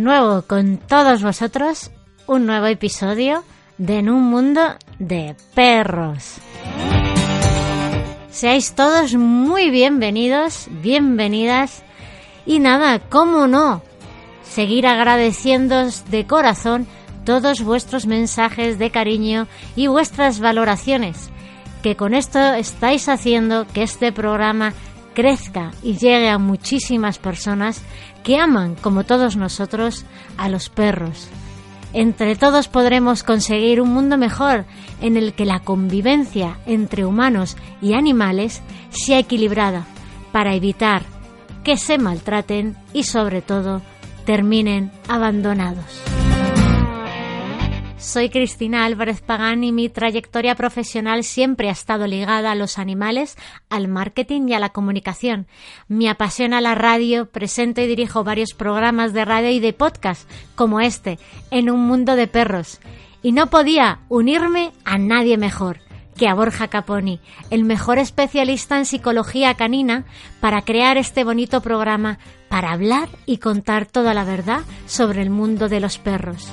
nuevo con todos vosotros un nuevo episodio de En un mundo de perros. Seáis todos muy bienvenidos, bienvenidas y nada, cómo no, seguir agradeciéndoos de corazón todos vuestros mensajes de cariño y vuestras valoraciones, que con esto estáis haciendo que este programa crezca y llegue a muchísimas personas que aman, como todos nosotros, a los perros. Entre todos podremos conseguir un mundo mejor en el que la convivencia entre humanos y animales sea equilibrada para evitar que se maltraten y sobre todo terminen abandonados. Soy Cristina Álvarez Pagán y mi trayectoria profesional siempre ha estado ligada a los animales, al marketing y a la comunicación. Me apasiona la radio, presento y dirijo varios programas de radio y de podcast, como este, En un mundo de perros. Y no podía unirme a nadie mejor que a Borja Caponi, el mejor especialista en psicología canina, para crear este bonito programa para hablar y contar toda la verdad sobre el mundo de los perros.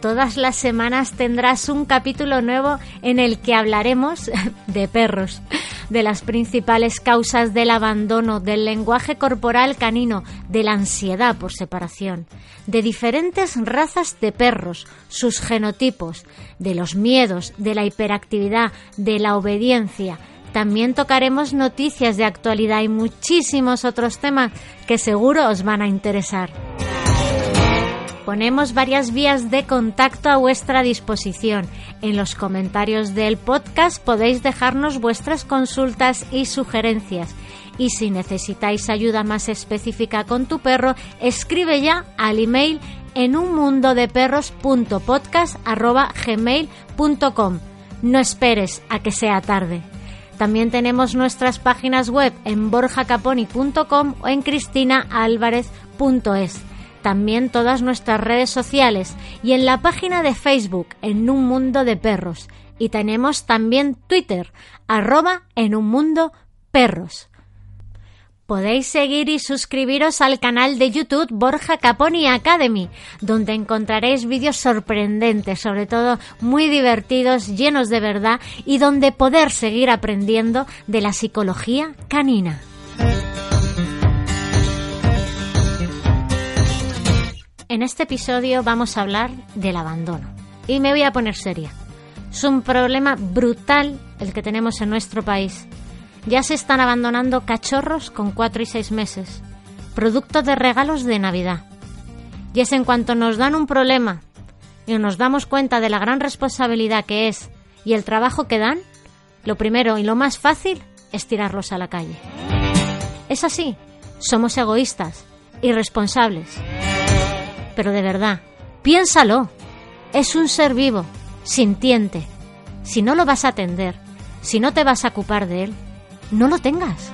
Todas las semanas tendrás un capítulo nuevo en el que hablaremos de perros, de las principales causas del abandono, del lenguaje corporal canino, de la ansiedad por separación, de diferentes razas de perros, sus genotipos, de los miedos, de la hiperactividad, de la obediencia, también tocaremos noticias de actualidad y muchísimos otros temas que seguro os van a interesar ponemos varias vías de contacto a vuestra disposición. En los comentarios del podcast podéis dejarnos vuestras consultas y sugerencias. Y si necesitáis ayuda más específica con tu perro, escribe ya al email en un mundo de perros.podcast.gmail.com. No esperes a que sea tarde. También tenemos nuestras páginas web en borjacaponi.com o en cristinaalvarez.es también todas nuestras redes sociales y en la página de Facebook en Un Mundo de Perros. Y tenemos también Twitter, arroba en un mundo perros. Podéis seguir y suscribiros al canal de YouTube Borja Caponi Academy, donde encontraréis vídeos sorprendentes, sobre todo muy divertidos, llenos de verdad y donde poder seguir aprendiendo de la psicología canina. En este episodio vamos a hablar del abandono. Y me voy a poner seria. Es un problema brutal el que tenemos en nuestro país. Ya se están abandonando cachorros con cuatro y seis meses, producto de regalos de Navidad. Y es en cuanto nos dan un problema y nos damos cuenta de la gran responsabilidad que es y el trabajo que dan, lo primero y lo más fácil es tirarlos a la calle. Es así, somos egoístas, irresponsables pero de verdad, piénsalo. Es un ser vivo, sintiente. Si no lo vas a atender, si no te vas a ocupar de él, no lo tengas.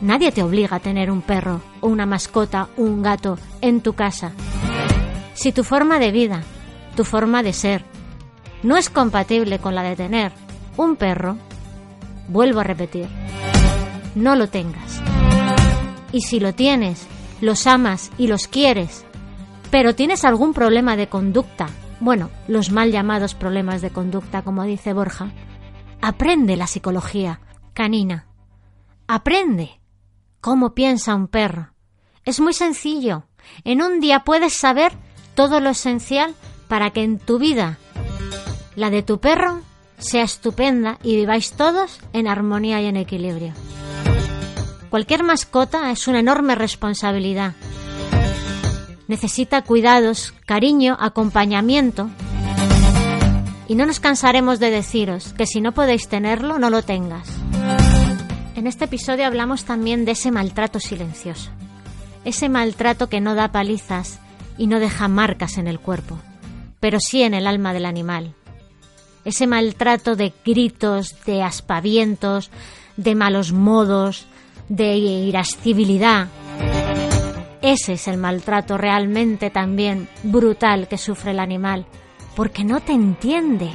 Nadie te obliga a tener un perro una mascota un gato en tu casa. Si tu forma de vida, tu forma de ser, no es compatible con la de tener un perro, vuelvo a repetir, no lo tengas. Y si lo tienes, los amas y los quieres, pero tienes algún problema de conducta, bueno, los mal llamados problemas de conducta, como dice Borja, aprende la psicología canina. Aprende cómo piensa un perro. Es muy sencillo. En un día puedes saber todo lo esencial para que en tu vida, la de tu perro, sea estupenda y viváis todos en armonía y en equilibrio. Cualquier mascota es una enorme responsabilidad necesita cuidados, cariño, acompañamiento. Y no nos cansaremos de deciros que si no podéis tenerlo, no lo tengas. En este episodio hablamos también de ese maltrato silencioso, ese maltrato que no da palizas y no deja marcas en el cuerpo, pero sí en el alma del animal. Ese maltrato de gritos, de aspavientos, de malos modos, de irascibilidad, ese es el maltrato realmente también brutal que sufre el animal, porque no te entiende.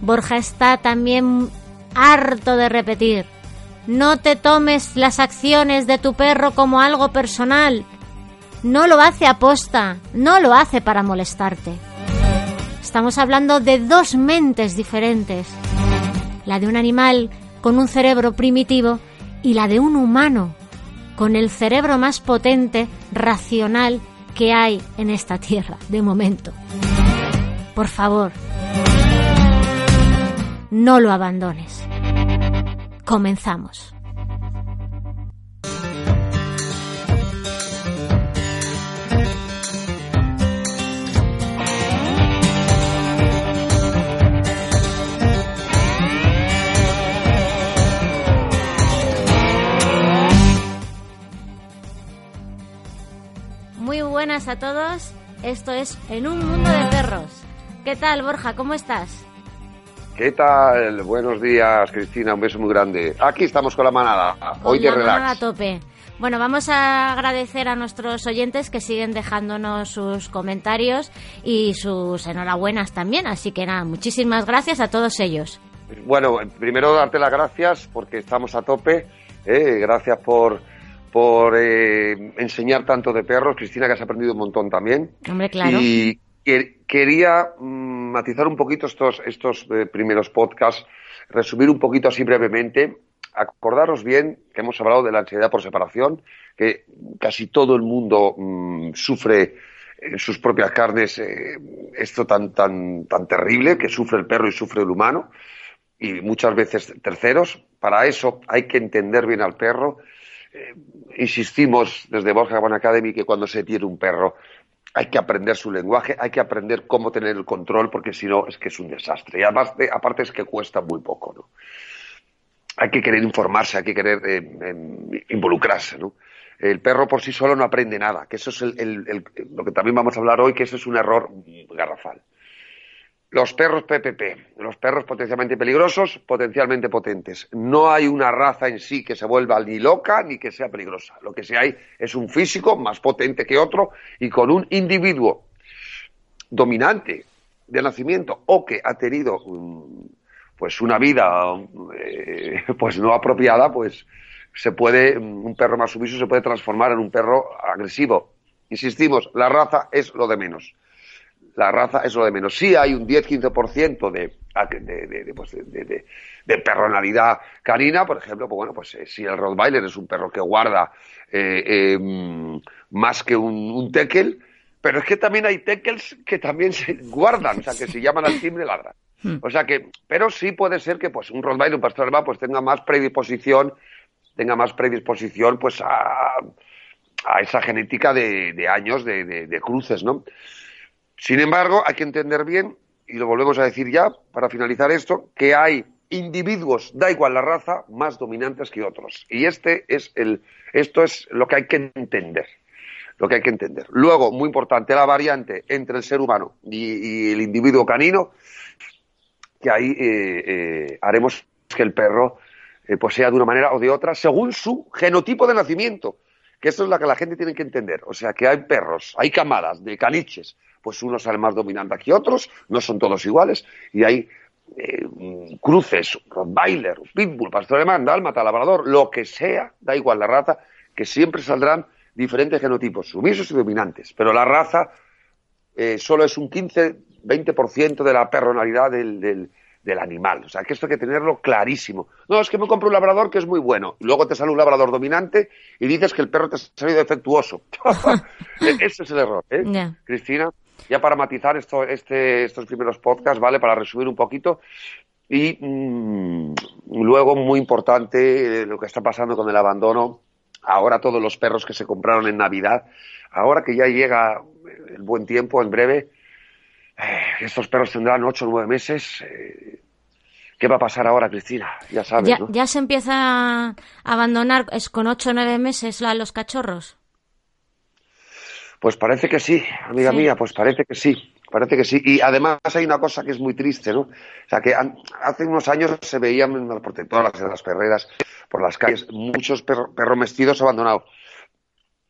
Borja está también harto de repetir, no te tomes las acciones de tu perro como algo personal. no lo hace aposta, no lo hace para molestarte. Estamos hablando de dos mentes diferentes. La de un animal con un cerebro primitivo y la de un humano con el cerebro más potente, racional que hay en esta tierra, de momento. Por favor, no lo abandones. Comenzamos. Buenas a todos. Esto es En un mundo de perros. ¿Qué tal, Borja? ¿Cómo estás? ¿Qué tal? Buenos días, Cristina. Un beso muy grande. Aquí estamos con la manada. Hoy de la relax. manada a tope. Bueno, vamos a agradecer a nuestros oyentes que siguen dejándonos sus comentarios y sus enhorabuenas también. Así que nada, muchísimas gracias a todos ellos. Bueno, primero darte las gracias porque estamos a tope. ¿eh? Gracias por, por eh, enseñar tanto de perros. Cristina, que has aprendido un montón también. Hombre, claro. Y que- quería mm, matizar un poquito estos, estos eh, primeros podcasts, resumir un poquito así brevemente. Acordaros bien que hemos hablado de la ansiedad por separación, que casi todo el mundo mm, sufre en sus propias carnes eh, esto tan, tan, tan terrible que sufre el perro y sufre el humano, y muchas veces terceros. Para eso hay que entender bien al perro. Eh, insistimos desde Borja One Academy que cuando se tiene un perro hay que aprender su lenguaje, hay que aprender cómo tener el control, porque si no es que es un desastre. Y además, de- aparte es que cuesta muy poco, ¿no? Hay que querer informarse, hay que querer eh, involucrarse, ¿no? El perro por sí solo no aprende nada, que eso es el- lo que también vamos a hablar hoy, que eso es un error garrafal. Los perros PPP, los perros potencialmente peligrosos, potencialmente potentes. No hay una raza en sí que se vuelva ni loca ni que sea peligrosa. Lo que sí hay es un físico más potente que otro y con un individuo dominante de nacimiento o que ha tenido mm, pues una vida eh, pues no apropiada, pues se puede mm, un perro más sumiso se puede transformar en un perro agresivo. Insistimos, la raza es lo de menos la raza es lo de menos. Sí hay un 10-15% de, de, pues, de, personalidad canina, por ejemplo, pues bueno, pues eh, si el Rottweiler es un perro que guarda eh, eh, mm, más que un, un Tekel, pero es que también hay Tekels que también se guardan, o sea, que si llaman al timbre ladran. O sea que, pero sí puede ser que pues un Rottweiler, un pastor alemán, pues tenga más predisposición, tenga más predisposición pues a, a esa genética de, de años de, de- de cruces, ¿no? Sin embargo, hay que entender bien, y lo volvemos a decir ya para finalizar esto, que hay individuos, da igual la raza, más dominantes que otros. Y este es el, esto es lo que hay que entender. Lo que hay que entender. Luego, muy importante, la variante entre el ser humano y, el individuo canino, que ahí eh, eh, haremos que el perro eh, pues sea de una manera o de otra según su genotipo de nacimiento. Que eso es lo que la gente tiene que entender. O sea, que hay perros, hay camadas de caniches, pues unos salen más dominantes que otros, no son todos iguales, y hay eh, mm, cruces, Rottweiler, Pitbull, Pastor Alemán, Dálmata, Labrador, lo que sea, da igual la raza, que siempre saldrán diferentes genotipos, sumisos y dominantes. Pero la raza eh, solo es un 15-20% de la personalidad del, del animal. O sea, que esto hay que tenerlo clarísimo. No, es que me compro un labrador que es muy bueno. Luego te sale un labrador dominante y dices que el perro te ha salido defectuoso. E- Ese es el error, ¿eh? Cristina, ya para matizar esto, este, estos primeros podcasts, ¿vale? Para resumir un poquito. Y mm, luego, muy importante, eh, lo que está pasando con el abandono. Ahora todos los perros que se compraron en Navidad, ahora que ya llega el buen tiempo, en breve, estos perros tendrán ocho o nueve meses. eh, ¿Qué va a pasar ahora, Cristina? Ya sabes, Ya, ¿no? ya se empieza a abandonar es con ocho o nueve meses los cachorros. Pues parece que sí, amiga Sí. mía, pues parece que sí, parece que sí. Y además hay una cosa que es muy triste, ¿no? O sea, que hace unos años se veían en las protectoras, en las perreras, por las calles, muchos perro- perros mestidos abandonados.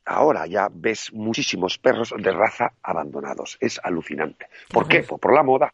Ahora ya ves muchísimos perros de raza abandonados. Es alucinante. ¿Por qué? Pues por la moda.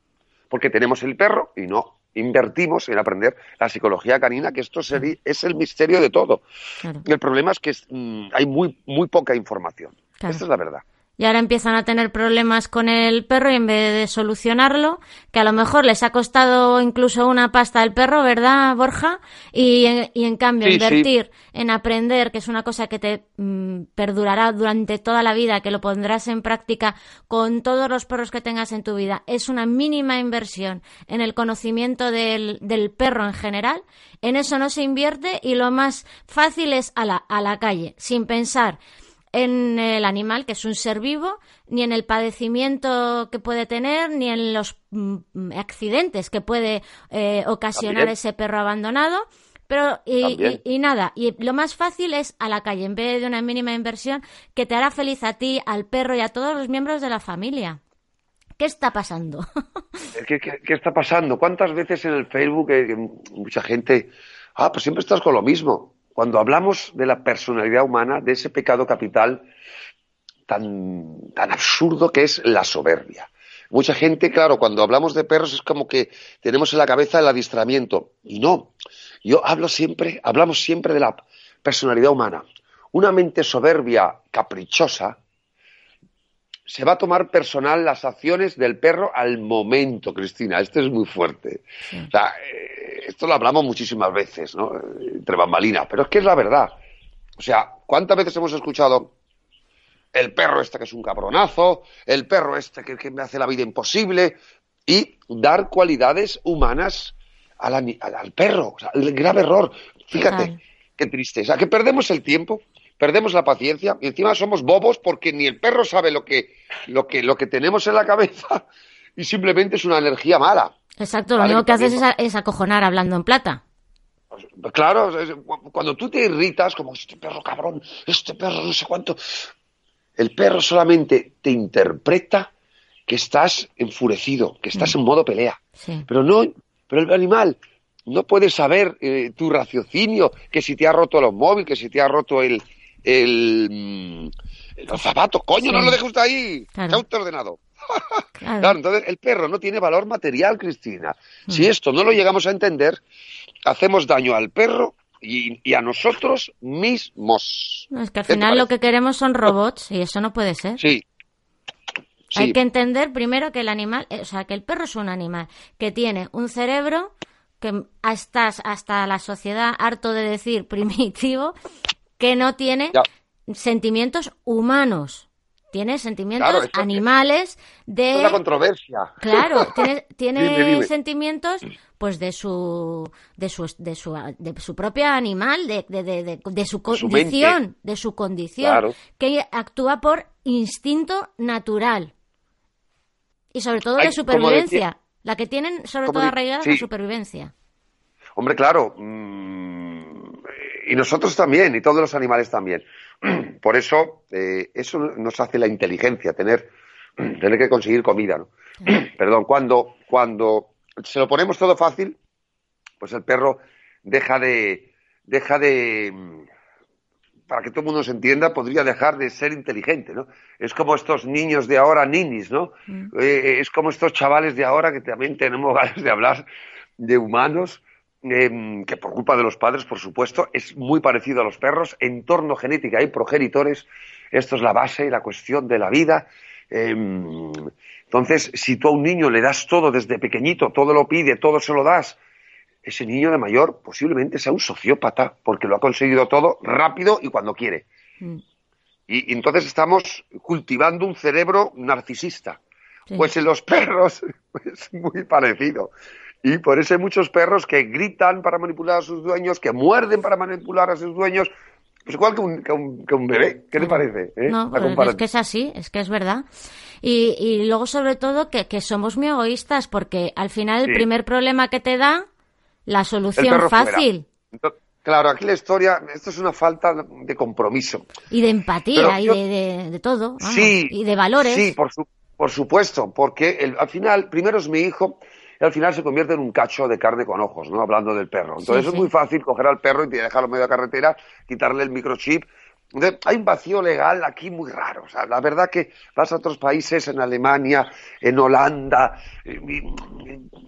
Porque tenemos el perro y no invertimos en aprender la psicología canina, que esto es el misterio de todo. Claro. Y el problema es que es, mm, hay muy, muy poca información. Esta es la verdad y ahora empiezan a tener problemas con el perro y en vez de solucionarlo, que a lo mejor les ha costado incluso una pasta al perro, ¿verdad, Borja? Y, en cambio, invertir en aprender, que es una cosa que te mm, perdurará durante toda la vida, que lo pondrás en práctica con todos los perros que tengas en tu vida, es una mínima inversión en el conocimiento del, del perro en general. En eso no se invierte y lo más fácil es a la, a la calle, sin pensar en el animal, que es un ser vivo, ni en el padecimiento que puede tener, ni en los mm, accidentes que puede eh, ocasionar ese perro abandonado. Pero, y, nada, y lo más fácil es a la calle, en vez de una mínima inversión que te hará feliz a ti, al perro y a todos los miembros de la familia. ¿Qué está pasando? ¿Qué, qué, está pasando? ¿Cuántas veces en el Facebook mucha gente, ah, pues siempre estás con lo mismo? Cuando hablamos de la personalidad humana, de ese pecado capital tan, tan absurdo que es la soberbia. Mucha gente, claro, cuando hablamos de perros es como que tenemos en la cabeza el adiestramiento. Y no, yo hablo siempre, hablamos siempre de la personalidad humana. Una mente soberbia, caprichosa, se va a tomar personal las acciones del perro al momento, Cristina. Esto es muy fuerte. O sea, eh, esto lo hablamos muchísimas veces, ¿no? Entre bambalinas, pero es que es la verdad. O sea, ¿cuántas veces hemos escuchado el perro este que es un cabronazo, el perro este que, me hace la vida imposible, y dar cualidades humanas al, al, perro? O sea, el grave error. Fíjate, qué tristeza, que perdemos el tiempo perdemos la paciencia y encima somos bobos porque ni el perro sabe lo que, lo que, lo que tenemos en la cabeza y simplemente es una energía mala. Exacto, lo único que haces es, acojonar hablando en plata. Claro, cuando tú te irritas, como este perro cabrón, este perro no sé cuánto, el perro solamente te interpreta que estás enfurecido, que estás mm. en modo pelea. Pero no, pero el animal no puede saber eh, tu raciocinio, que si te ha roto el móvil, que si te ha roto el, el, mm, los zapatos, coño, no lo dejes usted ahí, claro. está ordenado. claro. entonces el perro no tiene valor material, Cristina. Si mm. esto no lo llegamos a entender, hacemos daño al perro y, a nosotros mismos. es que al final lo que queremos son robots y eso no puede ser. Sí. Hay que entender primero que el animal, eh, o sea, que el perro es un animal que tiene un cerebro que estás hasta la sociedad harto de decir primitivo que no tiene sentimientos humanos. Tiene sentimientos animales de... Es controversia. Claro, tiene, sentimientos pues de su de su de su, de su propia animal, de, de, de, su condición, de su condición, que actúa por instinto natural. Y sobre todo de supervivencia. la que tienen sobre todo arraigada es la supervivencia. Hombre, claro. Mm, y nosotros también, y todos los animales también. Por eso, eh, eso nos hace la inteligencia, tener, tener que conseguir comida, ¿no? Perdón, cuando, cuando se lo ponemos todo fácil, pues el perro deja de, deja de, para que todo el mundo se entienda, podría dejar de ser inteligente, ¿no? Es como estos niños de ahora, ninis, ¿no? Mm. Eh, es como estos chavales de ahora que también tenemos ganas de hablar de humanos, Em, que por culpa de los padres, por supuesto, es muy parecido a los perros, entorno genética y progenitores, esto es la base y la cuestión de la vida. Em, entonces, si tú a un niño le das todo desde pequeñito, todo lo pide, todo se lo das, ese niño de mayor posiblemente sea un sociópata, porque lo ha conseguido todo rápido y cuando quiere. Mm. Y, entonces estamos cultivando un cerebro narcisista. Pues en los perros es muy parecido. Y por eso hay muchos perros que gritan para manipular a sus dueños, que muerden para manipular a sus dueños. Pues igual que un, que un, bebé. ¿Qué te parece? Eh? No, es que es así, es que es verdad. Y, y luego, sobre todo, que, que, somos muy egoístas, porque al final el primer problema que te da, la solución fácil. claro, aquí la historia, esto es una falta de compromiso. Y de empatía, y de, de, todo. sí. Y de valores. Sí, por, su, por supuesto, porque el, al final, primero es mi hijo, y al final se convierte en un cacho de carne con ojos, ¿no? Hablando del perro. Entonces es muy fácil coger al perro y dejarlo en medio de la carretera, quitarle el microchip hay un vacío legal aquí muy raro. O sea, la verdad que vas a otros países, en Alemania, en Holanda, en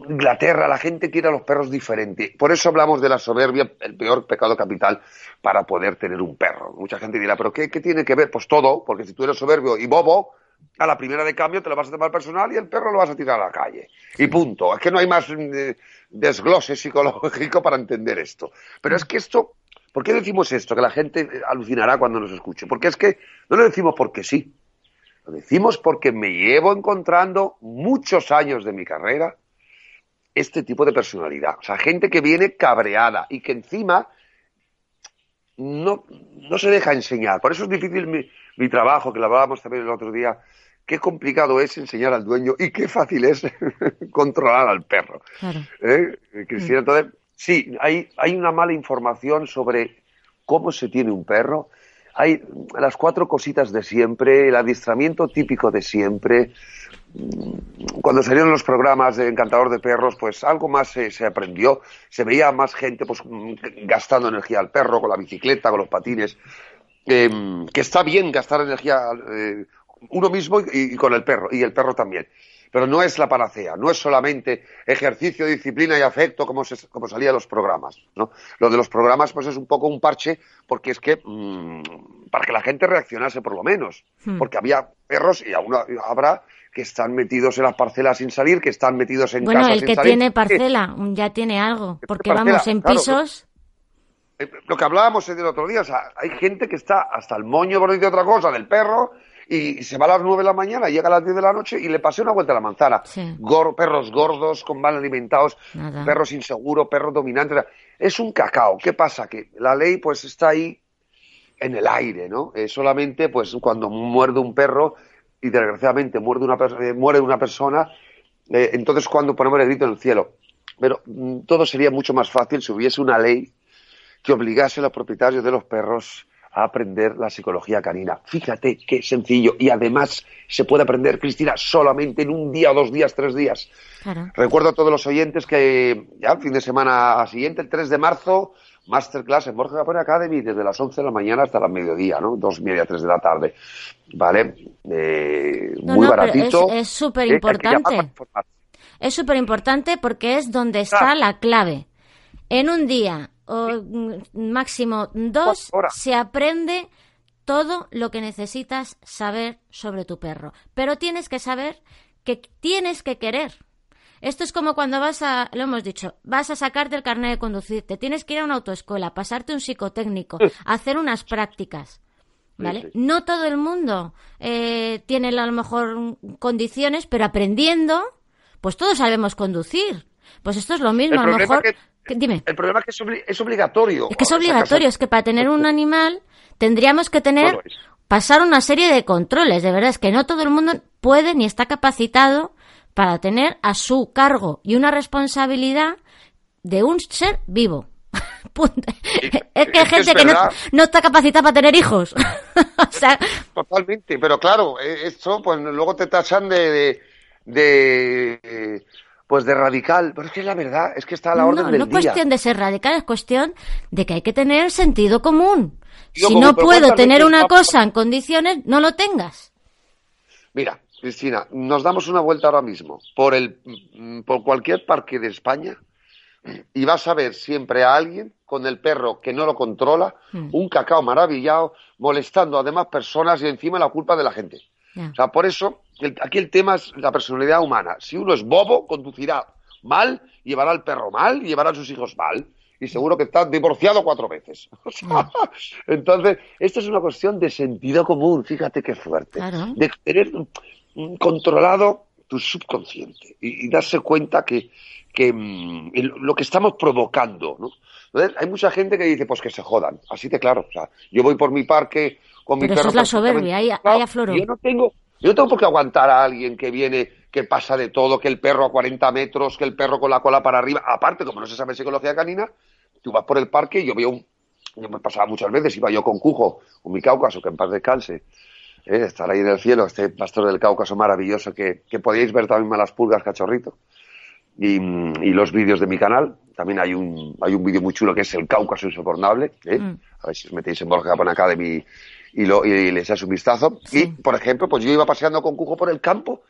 Inglaterra, la gente quiere a los perros diferentes. Por eso hablamos de la soberbia, el peor pecado capital para poder tener un perro. Mucha gente dirá, ¿pero qué, qué tiene que ver? Pues todo, porque si tú eres soberbio y bobo, a la primera de cambio te lo vas a tomar personal y el perro lo vas a tirar a la calle. Y punto. Es que no hay más eh, desglose psicológico para entender esto. Pero es que esto ¿Por qué decimos esto? Que la gente alucinará cuando nos escuche. Porque es que no lo decimos porque sí. Lo decimos porque me llevo encontrando muchos años de mi carrera este tipo de personalidad. O sea, gente que viene cabreada y que encima no, no se deja enseñar. Por eso es difícil mi, trabajo, que lo hablábamos también el otro día. Qué complicado es enseñar al dueño y qué fácil es controlar al perro. Claro. ¿Eh? Cristina, entonces, Sí, hay, hay una mala información sobre cómo se tiene un perro. Hay las cuatro cositas de siempre, el adiestramiento típico de siempre. Cuando salieron los programas de Encantador de Perros, pues algo más se, aprendió. Se veía más gente pues, gastando energía al perro, con la bicicleta, con los patines. Em, que está bien gastar energía eh, uno mismo y, con el perro, y el perro también pero no es la panacea, no es solamente ejercicio, disciplina y afecto como, como salía de los programas. ¿no? Lo de los programas pues es un poco un parche porque es que mm, para que la gente reaccionase por lo menos, hmm. porque había perros y aún habrá que están metidos en las parcelas sin salir, que están metidos en bueno, casas el que tiene parcela ya tiene algo, porque vamos en pisos. Eh, lo que hablábamos el otro día, o sea, hay gente que está hasta el moño, por decir otra cosa, del perro, y se va a las nueve de la mañana, llega a las diez de la noche y le pasé una vuelta a la manzana. perros gordos, con mal alimentados, perros inseguros, perros dominantes. Es un cacao. ¿Qué pasa? Que la ley pues está ahí en el aire, ¿no? solamente pues cuando muerde un perro y desgraciadamente muerde una, eh, muere una persona, eh, entonces cuando ponemos el grito en el cielo. Pero mm, todo sería mucho más fácil si hubiese una ley que obligase a los propietarios de los perros a aprender la psicología canina. Fíjate qué sencillo. Y además se puede aprender, Cristina, solamente en un día, dos días, tres días. Recuerdo a todos los oyentes que ya el fin de semana siguiente, el 3 de marzo, masterclass en Borja Capone Academy desde las 11 de la mañana hasta las mediodía, ¿no? Dos media, tres de la tarde. ¿Vale? Eh, muy baratito. Es súper importante. Eh, es súper importante porque es donde está la clave. En un día o máximo dos, se aprende todo lo que necesitas saber sobre tu perro. Pero tienes que saber que tienes que querer. Esto es como cuando vas a, lo hemos dicho, vas a sacarte el carnet de conducir, te tienes que ir a una autoescuela, pasarte un psicotécnico, hacer unas prácticas. ¿Vale? No todo el mundo eh, tiene a lo mejor condiciones, pero aprendiendo, pues todos sabemos conducir. Pues esto es lo mismo, a lo mejor Dime. El problema es que es, obligatorio. Es que es obligatorio, es que para tener un animal tendríamos que tener, pasar una serie de controles, de verdad, es que no todo el mundo puede ni está capacitado para tener a su cargo y una responsabilidad de un ser vivo. es que hay gente que no, está capacitada para tener hijos. Totalmente, pero claro, eh, esto pues luego te tachan de, de pues de radical, pero es que es la verdad, es que está a la orden del día. No es cuestión de ser radical, es cuestión de que hay que tener sentido común. si no puedo tener una cosa en condiciones, no lo tengas. Mira, Cristina, nos damos una vuelta ahora mismo por el por cualquier parque de España y vas a ver siempre a alguien con el perro que no lo controla, hmm. un cacao maravillado, molestando a demás personas y encima la culpa de la gente. O sea, por eso aquí el tema es la personalidad humana. Si uno es bobo, conducirá mal, llevará al perro mal llevará a sus hijos mal. Y seguro que está divorciado cuatro veces. entonces, esto es una cuestión de sentido común, fíjate qué fuerte. De tener controlado tu subconsciente y, darse cuenta que, que mm, lo que estamos provocando, ¿no? Entonces, hay mucha gente que dice, pues que se jodan, así de claro. O sea, yo voy por mi parque con mi Pero Eso es la soberbia, ahí, ahí afloró. Yo no tengo, yo no tengo por qué aguantar a alguien que viene, que pasa de todo, que el perro a 40 metros, que el perro con la cola para arriba. Aparte, como no se sabe psicología canina, tú vas por el parque y yo veo un. Yo me pasaba muchas veces, iba yo con Cujo, con mi Cáucaso, que en paz descanse. Eh, estar ahí en el cielo, este pastor del Cáucaso maravilloso que, que podíais ver también a las pulgas, cachorrito. y, los vídeos de mi canal. También hay un, hay un vídeo muy chulo que es El Cáucaso Insoportable. ¿eh? Mm. A ver si os metéis en Borja Japón Academy y, lo, y le echáis un vistazo. Y, por ejemplo, pues yo iba paseando con Cujo por el campo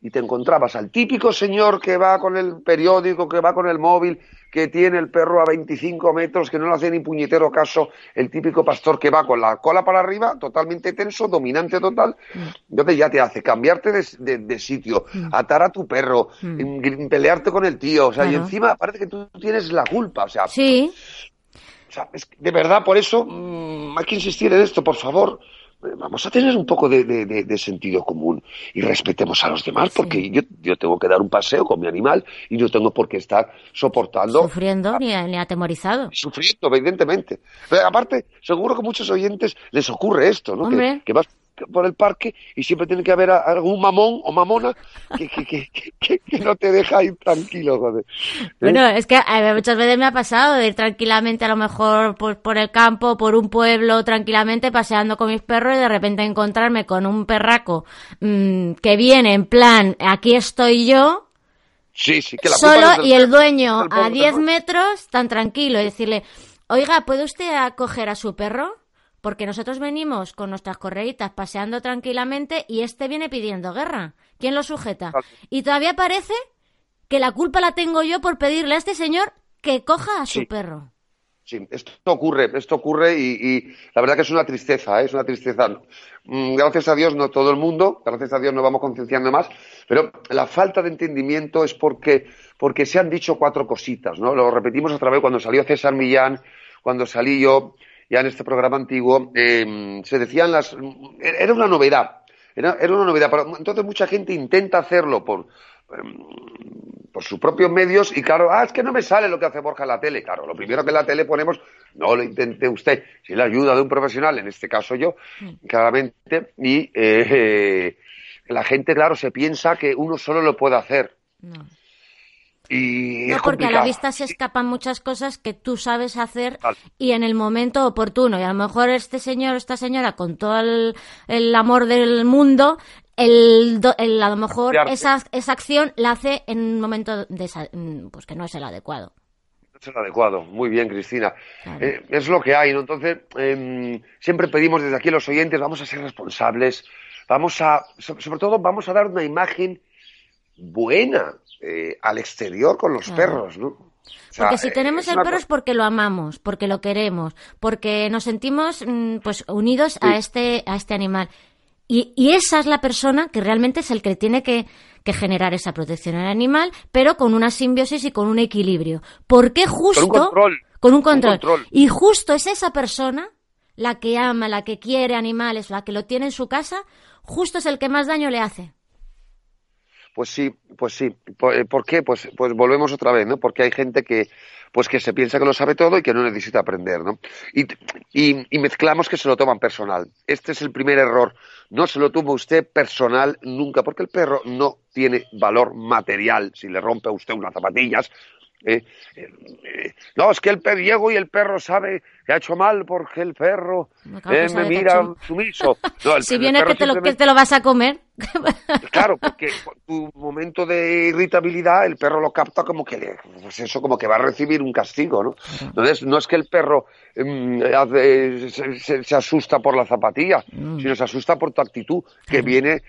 y te encontrabas al típico señor que va con el periódico, que va con el móvil, que tiene el perro a 25 metros, que no le hace ni puñetero caso, el típico pastor que va con la cola para arriba, totalmente tenso, dominante total, mm. entonces ya te hace cambiarte de, sitio, mm. atar a tu perro, mm. pelearte con el tío, o sea, y encima parece que tú tienes la culpa, o sea, sí. O sea, es de verdad, por eso hay que insistir en esto, por favor vamos a tener un poco de, sentido común y respetemos a los demás, porque yo, yo, tengo que dar un paseo con mi animal y no tengo por qué estar soportando. Sufriendo ni, atemorizado. Sufriendo, evidentemente. Pero aparte, seguro que a muchos oyentes les ocurre esto, ¿no? Que, que, vas por el parque y siempre tiene que haber algún mamón o mamona que, que, que, no te deja ir tranquilo, joder. ¿Eh? Bueno, es que muchas veces me ha pasado de ir tranquilamente a lo mejor por, por, el campo, por un pueblo, tranquilamente paseando con mis perros y de repente encontrarme con un perraco mm, que viene en plan, aquí estoy yo. Sí, sí, que la Solo y el dueño a 10 metros tan tranquilo y decirle, oiga, ¿puede usted acoger a su perro? Porque nosotros venimos con nuestras correitas paseando tranquilamente y este viene pidiendo guerra. ¿Quién lo sujeta? Y todavía parece que la culpa la tengo yo por pedirle a este señor que coja a su perro. Sí, esto ocurre, esto ocurre y, la verdad que es una tristeza, ¿eh? es una tristeza. Mm, gracias a Dios no todo el mundo, gracias a Dios nos vamos concienciando más, pero la falta de entendimiento es porque, porque se han dicho cuatro cositas, ¿no? Lo repetimos otra vez cuando salió César Millán, cuando salí yo, ya en este programa antiguo, em, se decían las... Era una novedad, era, una novedad. entonces mucha gente intenta hacerlo por, em, por sus propios medios y claro, ah, es que no me sale lo que hace Borja en la tele. Claro, lo primero que en la tele ponemos, no lo intente usted, si la ayuda de un profesional, en este caso yo, mm. claramente, y eh, la gente, claro, se piensa que uno solo lo puede hacer. No. Y no, porque a la vista se escapan muchas cosas que tú sabes hacer y en el momento oportuno. Y a lo mejor este señor o esta señora, con todo el, amor del mundo, el, a lo mejor esa, esa acción la hace en un momento de, pues que no es el adecuado. No es el adecuado. Muy bien, Cristina. Eh, es lo que hay, ¿no? Entonces, em, siempre pedimos desde aquí a los oyentes, vamos a ser responsables, vamos a, sobre todo, vamos a dar una imagen buena eh, al exterior con los perros, ¿no? porque si tenemos el perro es porque lo amamos, porque lo queremos, porque nos sentimos mm, pues unidos a este a este animal. Y, y, esa es la persona que realmente es el que tiene que, que generar esa protección al animal, pero con una simbiosis y con un equilibrio. Porque justo... Con un control. Con un control. Y justo es esa persona, la que ama, la que quiere animales, la que lo tiene en su casa, justo es el que más daño le hace. Pues sí, pues sí. Eh, ¿Por, qué? Pues, pues volvemos otra vez, ¿no? Porque hay gente que, pues que se piensa que lo sabe todo y que no necesita aprender, ¿no? Y, y, mezclamos que se lo toman personal. Este es el primer error. No se lo toma usted personal nunca, porque el perro no tiene valor material. Si le rompe a usted unas zapatillas, eh, eh, no, es que el perro y el perro sabe que ha hecho mal porque el perro eh, me mira sumiso. si viene que te, lo, que te lo vas a comer. claro, porque tu momento de irritabilidad el perro lo capta como que le, pues eso como que va a recibir un castigo, ¿no? Entonces no es que el perro em, se, asusta por la zapatilla, mm. sino se asusta por tu actitud que viene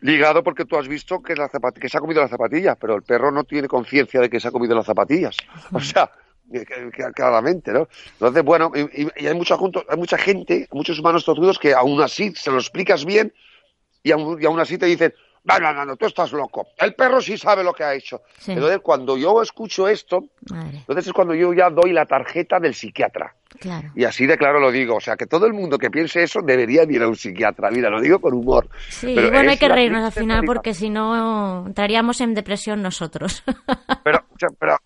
ligado porque tú has visto que, la que se ha comido las zapatillas, pero el perro no tiene conciencia de que se ha comido las zapatillas. O sea, claramente, ¿no? Entonces, bueno, y, hay, mucha, hay mucha gente, muchos humanos tortudos que aún así se lo explicas bien y aún, y aún así te dicen, no, no, no, no, tú estás loco. El perro sí sabe lo que ha hecho. Entonces, cuando yo escucho esto, entonces es cuando yo ya doy la tarjeta del psiquiatra. Y así de claro lo digo. O sea, que todo el mundo que piense eso debería ir a un psiquiatra. Mira, lo digo con humor. Sí, bueno, hay que reírnos al final porque si no entraríamos en depresión nosotros. Pero, pero,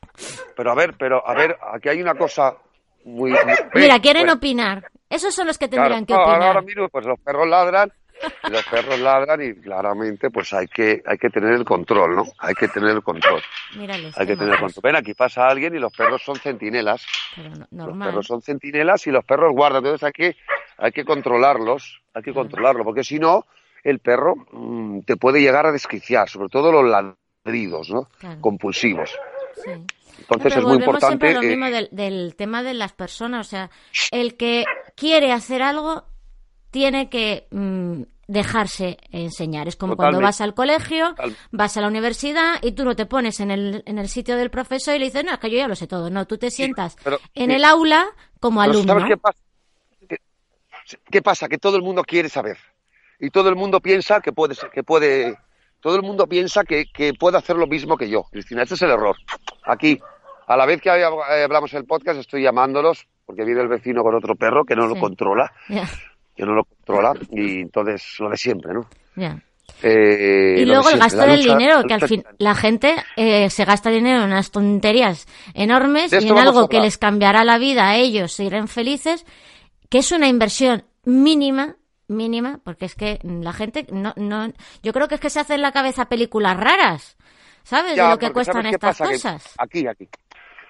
pero a ver, pero a ver, aquí hay una cosa muy... Mira, quieren opinar. Esos son los que tendrían que opinar. Ahora mismo, pues los perros ladran los perros ladran y claramente pues hay que hay que tener el control, ¿no? Hay que tener el control. hay que tener el control. Ven, aquí pasa alguien y los perros son centinelas. Los perros son centinelas y los perros guardan. Entonces hay que, hay que controlarlos, hay que controlarlo, porque si no, el perro mm, te puede llegar a desquiciar, sobre todo los ladridos, ¿no? Compulsivos. Entonces es muy importante. Siempre lo mismo del, del, tema de las personas, o sea, el que quiere hacer algo tiene que mm, dejarse enseñar. Es como cuando vas al colegio, vas a la universidad y tú no te pones en el, en el sitio del profesor y le dices, no, es que yo ya lo sé todo. No, tú te sientas en el aula como alumno. qué pasa? ¿Qué, pasa? Que todo el mundo quiere saber. Y todo el mundo piensa que puede, que puede todo el mundo piensa que, que puede hacer lo mismo que yo. Cristina, ese es el error. Aquí, a la vez que hablamos el podcast, estoy llamándolos porque viene el vecino con otro perro que no lo controla que no lo controla y entonces lo de siempre, ¿no? Eh, y luego el gasto del dinero, que al fin la gente eh, se gasta dinero en unas tonterías enormes y en algo que les cambiará la vida a ellos, se irán felices, que es una inversión mínima, mínima, porque es que la gente no, no, yo creo que es que se hacen en la cabeza películas raras, ¿sabes? de lo que cuestan estas cosas. aquí, aquí.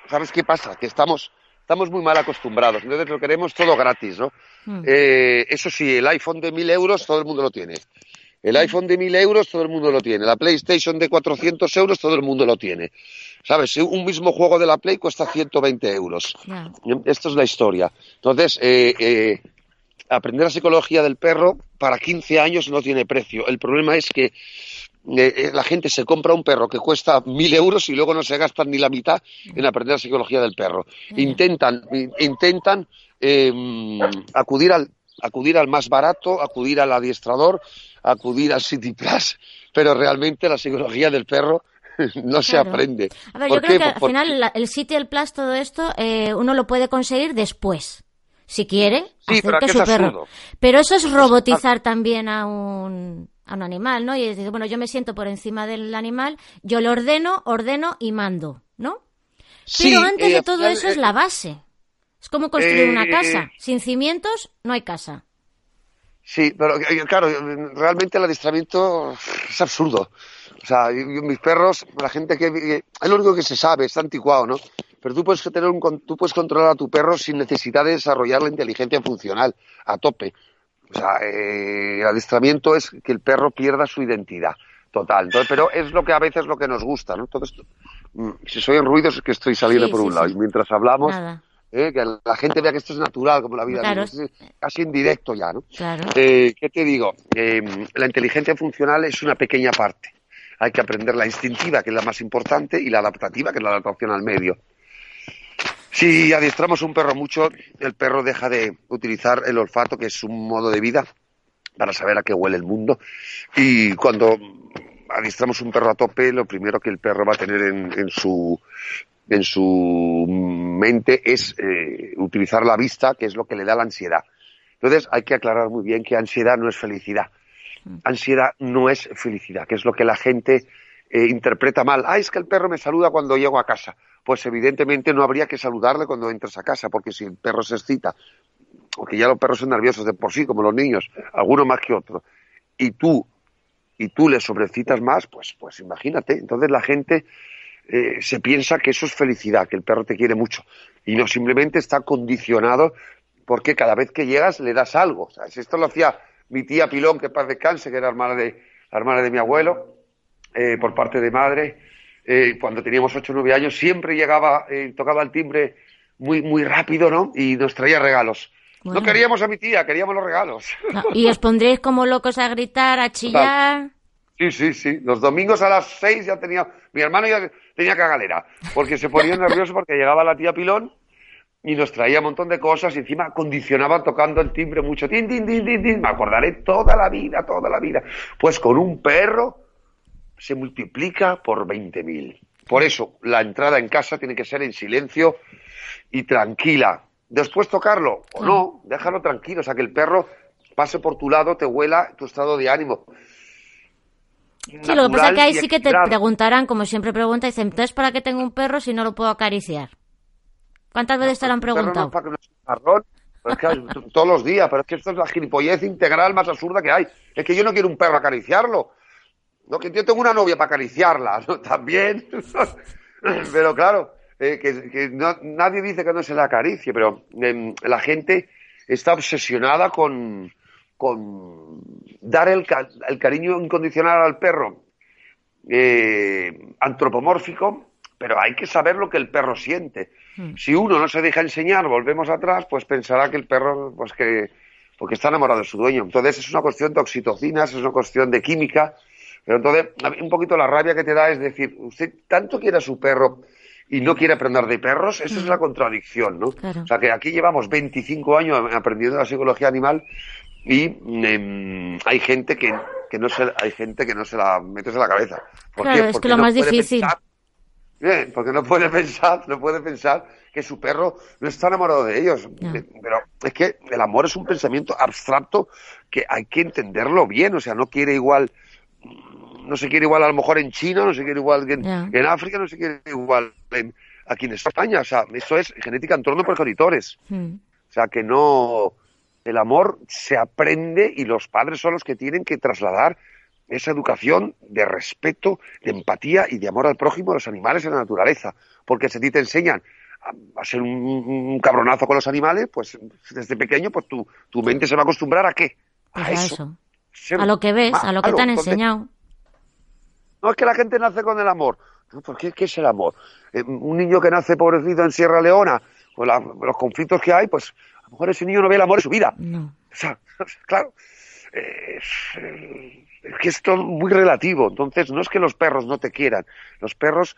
¿Sabes qué pasa? Que estamos estamos muy mal acostumbrados. Entonces lo queremos todo gratis, ¿no? Hmm. Eh, eso sí, el iPhone de 1.000 euros todo el mundo lo tiene. El iPhone de 1.000 euros todo el mundo lo tiene. La PlayStation de 400 euros todo el mundo lo tiene. ¿Sabes? Un mismo juego de la Play cuesta 120 euros. Esto es la historia. Entonces, eh, eh, aprender la psicología del perro para 15 años no tiene precio. El problema es que eh, eh, la gente se compra un perro que cuesta mil euros y luego no se gastan ni la mitad en aprender la psicología del perro. Intentan, intentan em, acudir al acudir al más barato, acudir al adiestrador, acudir al City Plus, pero realmente la psicología del perro no se aprende. A ver, yo creo que al final el City, el Plus, todo esto, eh, uno lo puede conseguir después. Si quiere, sí, pero su perro. Pero eso es robotizar también a un, a un animal, ¿no? Y decir, bueno, yo me siento por encima del animal, yo lo ordeno, ordeno y mando, ¿no? Pero antes de todo eso es la base. Es como construir una casa. Eh, Sin cimientos no hay casa. Sí, pero eh, claro, realmente el adiestramiento es absurdo. O sea, mis perros, la gente que... Es lo único que se sabe, está anticuado, ¿no? Pero tú puedes, tener un, tú puedes controlar a tu perro sin necesidad de desarrollar la inteligencia funcional a tope. O sea, eh, el adiestramiento es que el perro pierda su identidad total. pero es lo que a veces lo que nos gusta, ¿no? Todo esto, mm, si soy en ruidos es que estoy saliendo por un lado. Y mientras hablamos, eh, que la gente vea que esto es natural, como la vida. casi en directo ya, ¿no? Eh, ¿Qué te digo? la inteligencia funcional es una pequeña parte. Hay que aprender la instintiva, que es la más importante, y la adaptativa, que es la adaptación al medio. Si adiestramos un perro mucho, el perro deja de utilizar el olfato, que es un modo de vida, para saber a qué huele el mundo. Y cuando adiestramos un perro a tope, lo primero que el perro va a tener en, su en su mente es eh, utilizar la vista, que es lo que le da la ansiedad. Entonces hay que aclarar muy bien que ansiedad no es felicidad. Mm. Ansiedad no es felicidad, que es lo que la gente eh, interpreta mal. Ah, es que el perro me saluda cuando llego a casa pues evidentemente no habría que saludarle cuando entres a casa, porque si el perro se excita, porque ya los perros son nerviosos de por sí, como los niños, alguno más que otro, y tú, y tú le sobrecitas más, pues, pues imagínate. Entonces la gente eh, se piensa que eso es felicidad, que el perro te quiere mucho, y no simplemente está condicionado porque cada vez que llegas le das algo. si Esto lo hacía mi tía Pilón, que paz descanse, que era hermana de, hermana de mi abuelo, eh, por parte de madre, eh, cuando teníamos ocho o nueve años, siempre llegaba, eh, tocaba el timbre muy, muy rápido, ¿no? Y nos traía regalos. No queríamos a mi tía, queríamos los regalos. ¿Y os pondréis como locos a gritar, a chillar? Sí, sí, sí. Los domingos a las seis ya tenía, mi hermano ya tenía cagalera, porque se ponía nervioso porque llegaba la tía Pilón y nos traía un montón de cosas y encima condicionaba tocando el timbre mucho. Tin, tin, tin, tin, tin. Me acordaré toda la vida, toda la vida. Pues con un perro se multiplica por 20.000. Por eso, la entrada en casa tiene que ser en silencio y tranquila. Después tocarlo o no, déjalo tranquilo, o sea, que el perro pase por tu lado, te huela tu estado de ánimo. Sí, lo que pasa es que ahí sí que te preguntarán, como siempre preguntan, dicen, entonces, ¿para qué tengo un perro si no lo puedo acariciar? ¿Cuántas veces te lo han preguntado? todos los días, pero es que esto es la gilipollez integral más absurda que hay. Es que yo no quiero un perro acariciarlo. No, que yo tengo una novia para acariciarla, ¿no? También. pero claro, eh, que, nadie dice que no se la acaricie, pero em, la gente está obsesionada con, con dar el, cariño incondicional al perro. eh, antropomórfico, pero hay que saber lo que el perro siente. Mm. Si uno no se deja enseñar, volvemos atrás, pues pensará que el perro, pues que, porque está enamorado de su dueño. Entonces es una cuestión de oxitocinas, es una cuestión de química. Pero entonces, un poquito la rabia que te da es decir, usted tanto quiere a su perro y no quiere aprender de perros, esa es la contradicción, ¿no? Claro. O sea, que aquí llevamos 25 años aprendiendo la psicología animal y em, hay gente que, que no se hay gente que no se la metes en la cabeza. ¿Por Claro, qué? es que lo no más difícil. pensar- Bien, porque no puede pensar, no puede pensar que su perro no está enamorado de ellos. No. Eh, Pero es que el amor es un pensamiento abstracto que hay que entenderlo bien. O sea, no quiere igual, no se quiere igual a lo mejor en China, no se quiere igual en, en África, no se quiere igual en- aquí en España. O sea, eso es genética en torno a progenitores. Mm. O sea, que no. El amor se aprende y los padres son los que tienen que trasladar esa educación de respeto, de empatía y de amor al prójimo, a los animales y a la naturaleza. Porque si a ti te enseñan a, ser un, un cabronazo con los animales, pues desde pequeño, pues tu, tu mente se va a acostumbrar a qué? Pues a a eso. A lo que ves, a lo que te han enseñado. No es que la gente nace con el amor. No, ¿Por qué, qué es el amor? Eh, un niño que nace pobrecito en Sierra Leona, con la- los conflictos que hay, pues a lo mejor ese niño no ve el amor en su vida. No. O sea, claro, eh, es, eh, es que es todo muy relativo. Entonces, no es que los perros no te quieran, los perros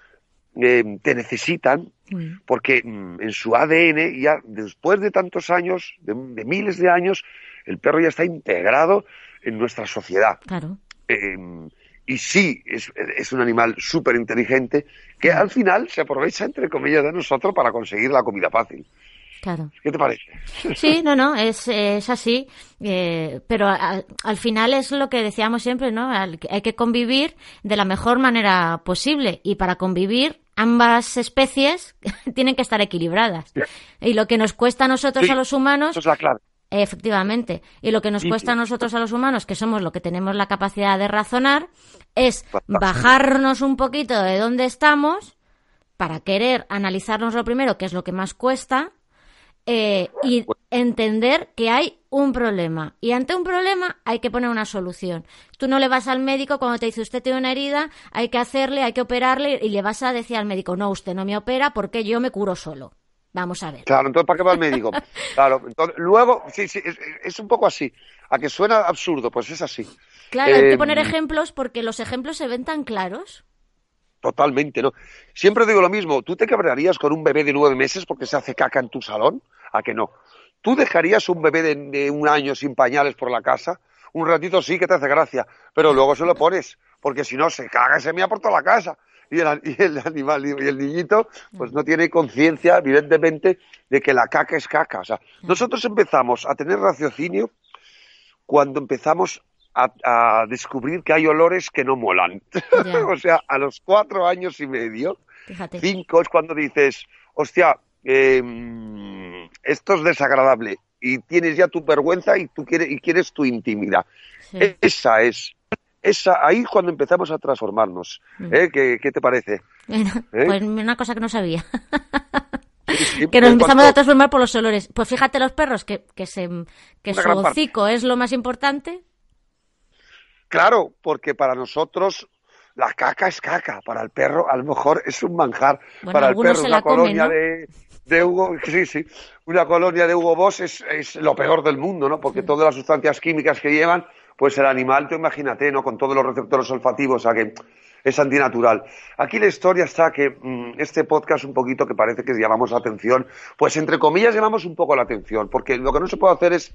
eh, te necesitan Mm. porque mm, en su ADN, ya después de tantos años, de, de miles de años, el perro ya está integrado en nuestra sociedad. Claro. Y sí, es, es un animal súper inteligente que al final se aprovecha, entre comillas, de nosotros para conseguir la comida fácil. Claro. ¿Qué te parece? Sí, no, no, es, es así. eh, pero a- al final es lo que decíamos siempre, ¿no? Al- hay que convivir de la mejor manera posible. Y para convivir, ambas especies tienen que estar equilibradas. Y lo que nos cuesta a nosotros, Sí, a los humanos, es la clave. Efectivamente. Y lo que nos cuesta a nosotros, a los humanos, que somos lo que tenemos la capacidad de razonar, es bajarnos un poquito de dónde estamos para querer analizarnos lo primero, que es lo que más cuesta, eh, y entender que hay un problema. Y ante un problema hay que poner una solución. Tú no le vas al médico cuando te dice usted tiene una herida, hay que hacerle, hay que operarle, y le vas a decir al médico, no, usted no me opera porque yo me curo solo. Vamos a ver. Claro, entonces ¿para qué va el médico? Claro, entonces, luego, sí, sí, es, es un poco así. A que suena absurdo, pues es así. Claro, hay que poner ejemplos porque los ejemplos se ven tan claros. Totalmente, ¿no? Siempre digo lo mismo, ¿tú te cabrearías con un bebé de nueve meses porque se hace caca en tu salón? ¿A que no? ¿Tú dejarías un bebé de, de un año sin pañales por la casa? Un ratito sí que te hace gracia, pero luego se lo pones, porque si no se caga y se mea por toda la casa. Y el, y el animal y el niñito, pues no tiene conciencia, evidentemente, de que la caca es caca. O sea, nosotros empezamos a tener raciocinio cuando empezamos a, a descubrir que hay olores que no molan. O sea, a los cuatro años y medio, Fíjate. cinco es cuando dices, hostia, eh, esto es desagradable y tienes ya tu vergüenza y tú quieres y quieres tu intimidad. Sí. Esa es, esa ahí es cuando empezamos a transformarnos. Mm. ¿eh? ¿Qué, qué te parece? Bueno, ¿Eh? Pues una cosa que no sabía. Sí, que nos empezamos cuanto- a transformar por los olores. Pues fíjate los perros, que, que, se, que Una su gran parte. hocico es lo más importante. Claro, porque para nosotros la caca es caca, para el perro a lo mejor es un manjar. Bueno, para el perro se una la comen, colonia ¿no? de, de Hugo, sí, sí, una colonia de Hugo Boss es, es lo peor del mundo, ¿no? Porque todas las sustancias químicas que llevan, pues el animal, tú imagínate, ¿no? Con todos los receptores olfativos, o sea que es antinatural. Aquí la historia está que mm, este podcast un poquito que parece que llamamos la atención, pues entre comillas llamamos un poco la atención, porque lo que no se puede hacer es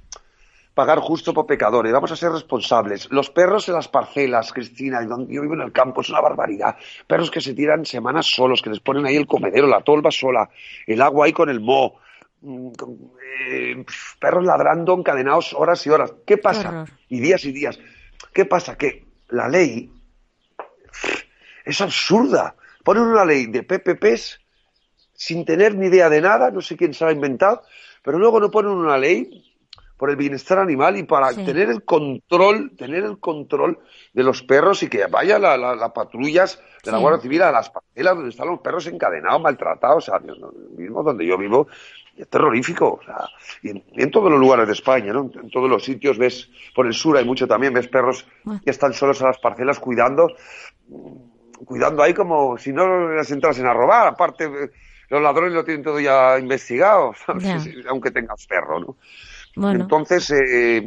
pagar justo por pecadores, vamos a ser responsables. Los perros en las parcelas, Cristina, y donde yo vivo en el campo, es una barbaridad. Perros que se tiran semanas solos, que les ponen ahí el comedero, la tolva sola, el agua ahí con el moho. Mm, con- eh, perros ladrando encadenados horas y horas. ¿Qué pasa? y días y días. ¿Qué pasa? Que la ley es absurda. Ponen una ley de PPPs sin tener ni idea de nada, no sé quién se la ha inventado, pero luego no ponen una ley por el bienestar animal y para Sí. tener el control, tener el control de los perros y que vaya las la, la patrullas de la. Guardia Civil a las parcelas donde están los perros encadenados, maltratados, o sea, mismo donde yo vivo, es terrorífico, o sea, y en, todos los lugares de España, ¿no? En todos los sitios ves, por el sur hay mucho también, ves perros Bueno. que están solos a las parcelas cuidando, cuidando ahí como si no las entrasen a robar. Aparte, los ladrones lo tienen todo ya investigado, aunque tengas perro, ¿no? Entonces, eh,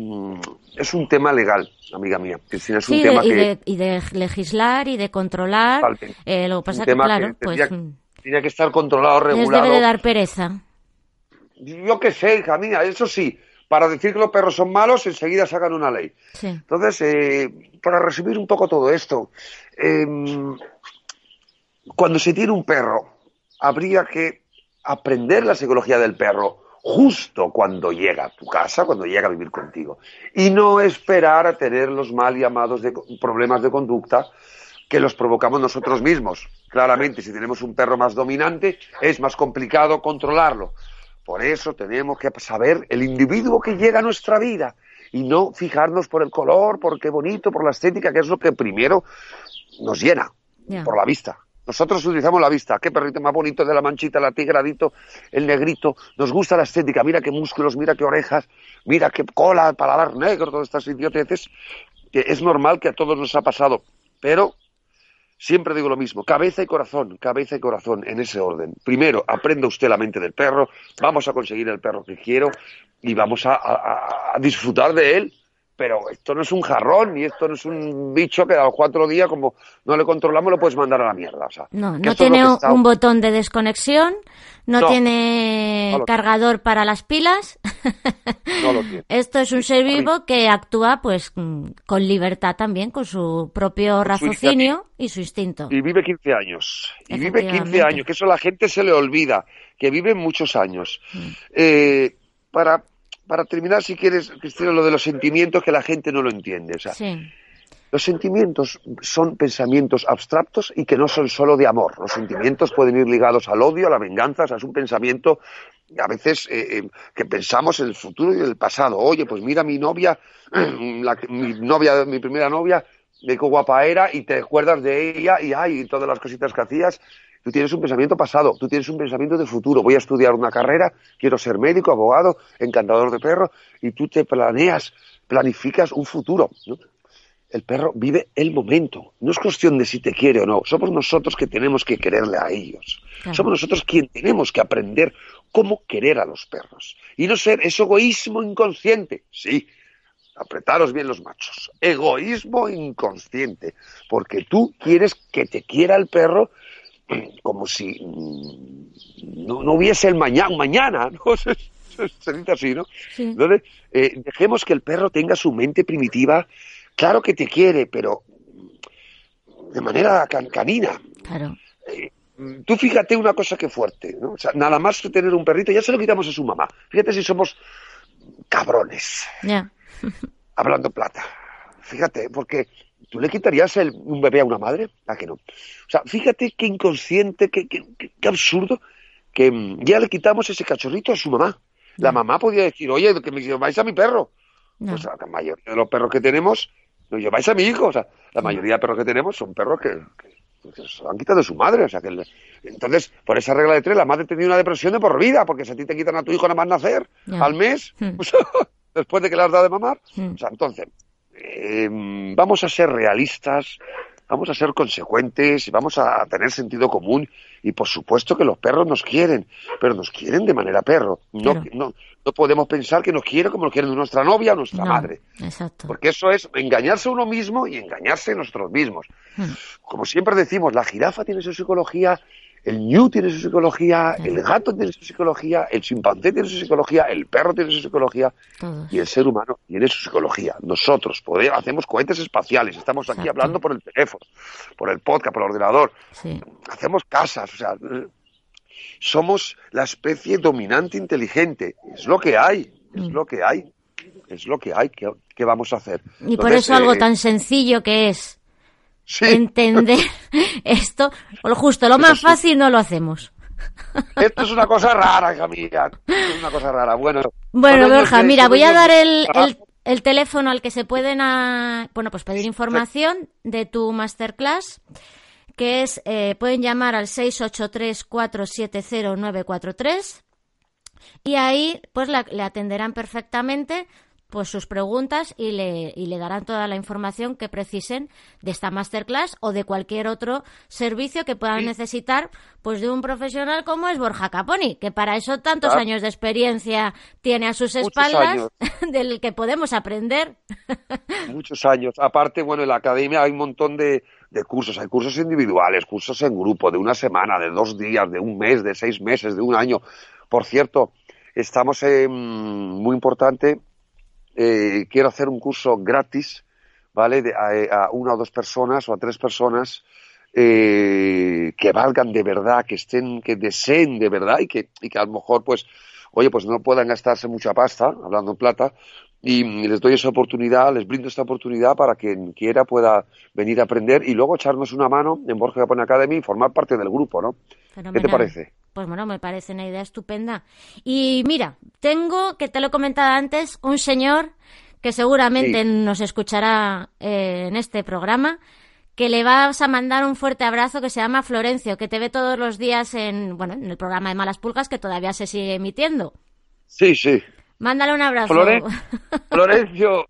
es un tema legal, amiga mía. Es un tema y, de, y, de, legislar y de controlar. Eh, lo que pasa que, claro, pues. Tiene que estar controlado, regulado. Les debe de dar pereza. Yo qué sé, hija mía, eso sí. Para decir que los perros son malos, enseguida sacan una ley. Entonces, eh, para resumir un poco todo esto, em, cuando se tiene un perro, habría que aprender la psicología del perro justo cuando llega a tu casa, cuando llega a vivir contigo. Y no esperar a tener los mal llamados de, problemas de conducta que los provocamos nosotros mismos. Claramente, si tenemos un perro más dominante, es más complicado controlarlo. Por eso tenemos que saber el individuo que llega a nuestra vida y no fijarnos por el color, por qué bonito, por la estética, que es lo que primero nos llena, por la vista. Nosotros utilizamos la vista. Qué perrito más bonito de la manchita, la tigradito, el negrito. Nos gusta la estética. Mira qué músculos, mira qué orejas, mira qué cola, paladar negro, todas estas idioteces. Que es normal que a todos nos ha pasado. Pero siempre digo lo mismo. Cabeza y corazón, cabeza y corazón, en ese orden. Primero, aprenda usted la mente del perro. Vamos a conseguir el perro que quiero y vamos a disfrutar de él pero esto no es un jarrón ni esto no es un bicho que a los cuatro días, como no le controlamos, lo puedes mandar a la mierda. no, no tiene un botón de desconexión, no, tiene cargador para las pilas. No lo tiene. Esto es un ser vivo que actúa pues con libertad también, con su propio raciocinio y su instinto. Y vive 15 años. Y vive 15 años, que eso a la gente se le olvida, que vive muchos años. Mm. Eh, para para terminar, si quieres, Cristina, lo de los sentimientos que la gente no lo entiende. O sea, Los sentimientos son pensamientos abstractos y que no son solo de amor. Los sentimientos pueden ir ligados al odio, a la venganza. O sea, es un pensamiento a veces eh, eh, que pensamos en el futuro y en el pasado. Oye, pues mira mi novia, mi novia, mi primera novia, de qué guapa era y te acuerdas de ella y ay, y todas las cositas que hacías Tú tienes un pensamiento pasado, tú tienes un pensamiento de futuro. Voy a estudiar una carrera, quiero ser médico, abogado, encantador de perros, y tú te planeas, planificas un futuro. El perro vive el momento. No es cuestión de si te quiere o no. Somos nosotros que tenemos que quererle a ellos. Somos nosotros quien tenemos que aprender cómo querer a los perros. Y no ser ese egoísmo inconsciente. Sí, apretaros bien los machos. Egoísmo inconsciente. Porque tú quieres que te quiera el perro como si mm, no, hubiese el mañana, mañana, ¿no? Se, dice así, ¿no? Entonces, eh, dejemos que el perro tenga su mente primitiva. Claro que te quiere, pero de manera canina. Claro. Eh, tú fíjate una cosa que fuerte, ¿no? O sea, nada más que tener un perrito, ya se lo quitamos a su mamá. Fíjate si somos cabrones. Ya. Hablando plata. Fíjate, porque ¿Tú le quitarías el, un bebé a una madre? ¿A que no? O sea, fíjate qué inconsciente, qué, qué, absurdo, que mm, ya le quitamos ese cachorrito a su mamá. La mamá podía decir, oye, que me lleváis a mi perro. Pues la mayoría de los perros que tenemos, lo lleváis a mi hijo. O sea, la mayoría de perros que tenemos son perros que, se han quitado de su madre. O sea, que entonces, por esa regla de tres, la madre tenía una depresión de por vida, porque si a ti te quitan a tu hijo nada más nacer, al mes, pues, después de que le has dado de mamar. Hmm. O sea, entonces, eh, vamos a ser realistas, vamos a ser consecuentes y vamos a tener sentido común. Y por supuesto que los perros nos quieren, pero nos quieren de manera perro. No, no, no podemos pensar que nos quieren como nos quieren nuestra novia o nuestra madre. Exacto. Porque eso es engañarse a uno mismo y engañarse a nosotros mismos. Hmm. Como siempre decimos, la jirafa tiene su psicología, el ñu tiene su psicología, el gato tiene su psicología, el chimpancé tiene su psicología, el perro tiene su psicología y el ser humano tiene su psicología. Nosotros podemos, hacemos cohetes espaciales, estamos aquí hablando por el teléfono, por el podcast, por el ordenador, hacemos casas, o sea, somos la especie dominante inteligente. Es lo que hay, es mm. lo que hay, es lo que hay. ¿Qué, vamos a hacer? Y por eso algo eh, tan sencillo que es entender esto, lo justo, lo más fácil no lo hacemos. Esto es una cosa rara, hija mía. es una cosa rara. Bueno, bueno Borja, mira, voy a dar el, el, teléfono al que se pueden bueno, pues pedir información de tu masterclass, que es, eh, pueden llamar al 683-470-943 y ahí pues le atenderán perfectamente pues sus preguntas y le, y le darán toda la información que precisen de esta masterclass o de cualquier otro servicio que puedan necesitar pues de un profesional como es Borja Caponi, que para eso tantos años de experiencia tiene a sus espaldas del que podemos aprender. Muchos años. Aparte, bueno, en la academia hay un montón de, de cursos, hay cursos individuales, cursos en grupo, de una semana, de dos días, de un mes, de seis meses, de un año. Por cierto, estamos en, muy importante eh, quiero hacer un curso gratis, ¿vale? a, una o dos personas o a tres personas eh, que valgan de verdad, que estén, que deseen de verdad y que, y que a lo mejor, pues, oye, pues no puedan gastarse mucha pasta, hablando en plata, y, les doy esa oportunidad, les brindo esta oportunidad para quien quiera pueda venir a aprender y luego echarnos una mano en Borja Japón Academy y formar parte del grupo, ¿no? ¿Qué te parece? Pues bueno, me parece una idea estupenda. Y mira, tengo, que te lo he comentado antes, un señor que seguramente nos escuchará eh, en este programa, que le vas a mandar un fuerte abrazo que se llama Florencio, que te ve todos los días en, bueno, en el programa de Malas Pulgas que todavía se sigue emitiendo. Sí, sí. Mándale un abrazo. Florencio,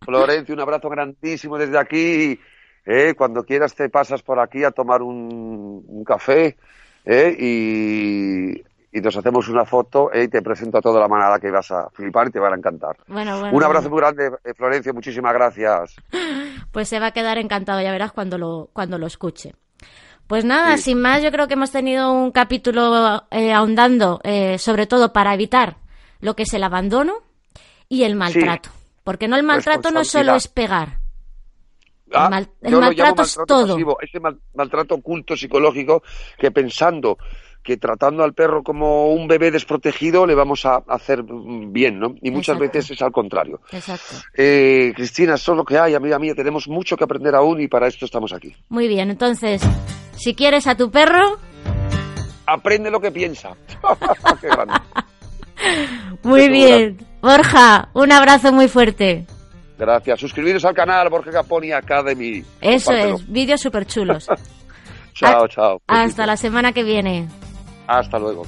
Florencio, un abrazo grandísimo desde aquí. Eh, cuando quieras te pasas por aquí a tomar un, un café ¿eh? y, nos hacemos una foto ¿eh? y te presento a toda la manada que vas a flipar y te van a encantar. Un abrazo muy grande, eh, Florencia, muchísimas gracias. Pues se va a quedar encantado, ya verás cuando lo, cuando lo escuche. Pues nada, sin más, yo creo que hemos tenido un capítulo ahondando, sobre todo para evitar lo que es el abandono y el maltrato. Porque no el maltrato no solo es pegar, Ah, el, maltrato es todo. ese maltrato oculto psicológico que pensando que tratando al perro como un bebé desprotegido le vamos a hacer bien, ¿no? Y muchas veces es al contrario. Exacto. Eh, Cristina, eso es lo que hay, amiga mía. Tenemos mucho que aprender aún y para esto estamos aquí. Muy bien, entonces, si quieres a tu perro... Aprende lo que piensa. Qué grande. Muy bien. Borja, un abrazo muy fuerte. Gracias. Suscribiros al canal Borja Caponi Academy. Eso es, vídeos súper chulos. chao, chao. Hasta la semana que viene. Hasta luego.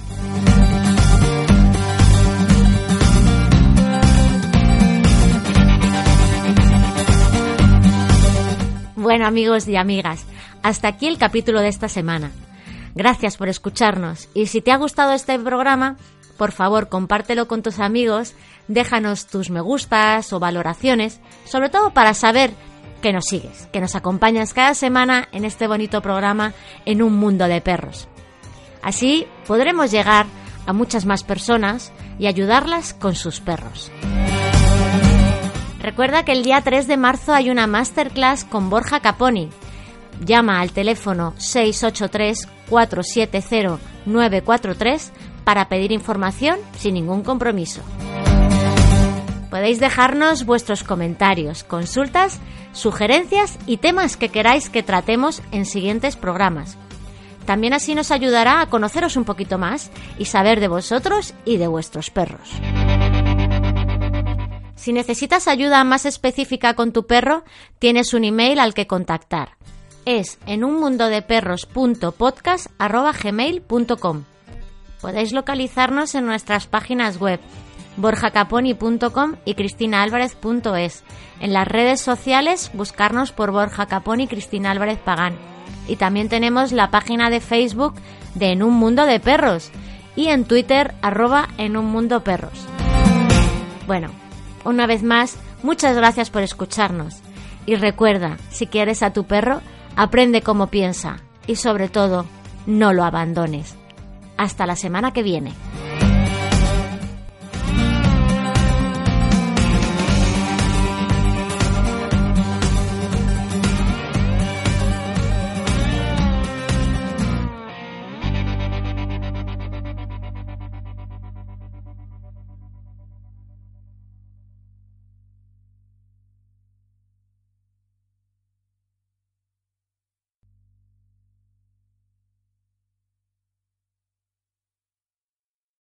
Bueno amigos y amigas, hasta aquí el capítulo de esta semana. Gracias por escucharnos y si te ha gustado este programa, por favor compártelo con tus amigos déjanos tus me gustas o valoraciones, sobre todo para saber que nos sigues, que nos acompañas cada semana en este bonito programa en un mundo de perros. Así podremos llegar a muchas más personas y ayudarlas con sus perros. Recuerda que el día 3 de marzo hay una masterclass con Borja Caponi. Llama al teléfono 683 470 943 para pedir información sin ningún compromiso. Podéis dejarnos vuestros comentarios, consultas, sugerencias y temas que queráis que tratemos en siguientes programas. También así nos ayudará a conoceros un poquito más y saber de vosotros y de vuestros perros. Si necesitas ayuda más específica con tu perro, tienes un email al que contactar. Es en unmundodeperros.podcast.gmail.com Podéis localizarnos en nuestras páginas web borjacaponi.com y cristinaalvarez.es. En las redes sociales buscarnos por Borja Caponi y Cristina Álvarez Pagán. Y también tenemos la página de Facebook de En un Mundo de Perros y en Twitter arroba En un Mundo Perros. Bueno, una vez más, muchas gracias por escucharnos. Y recuerda, si quieres a tu perro, aprende cómo piensa y sobre todo, no lo abandones. Hasta la semana que viene.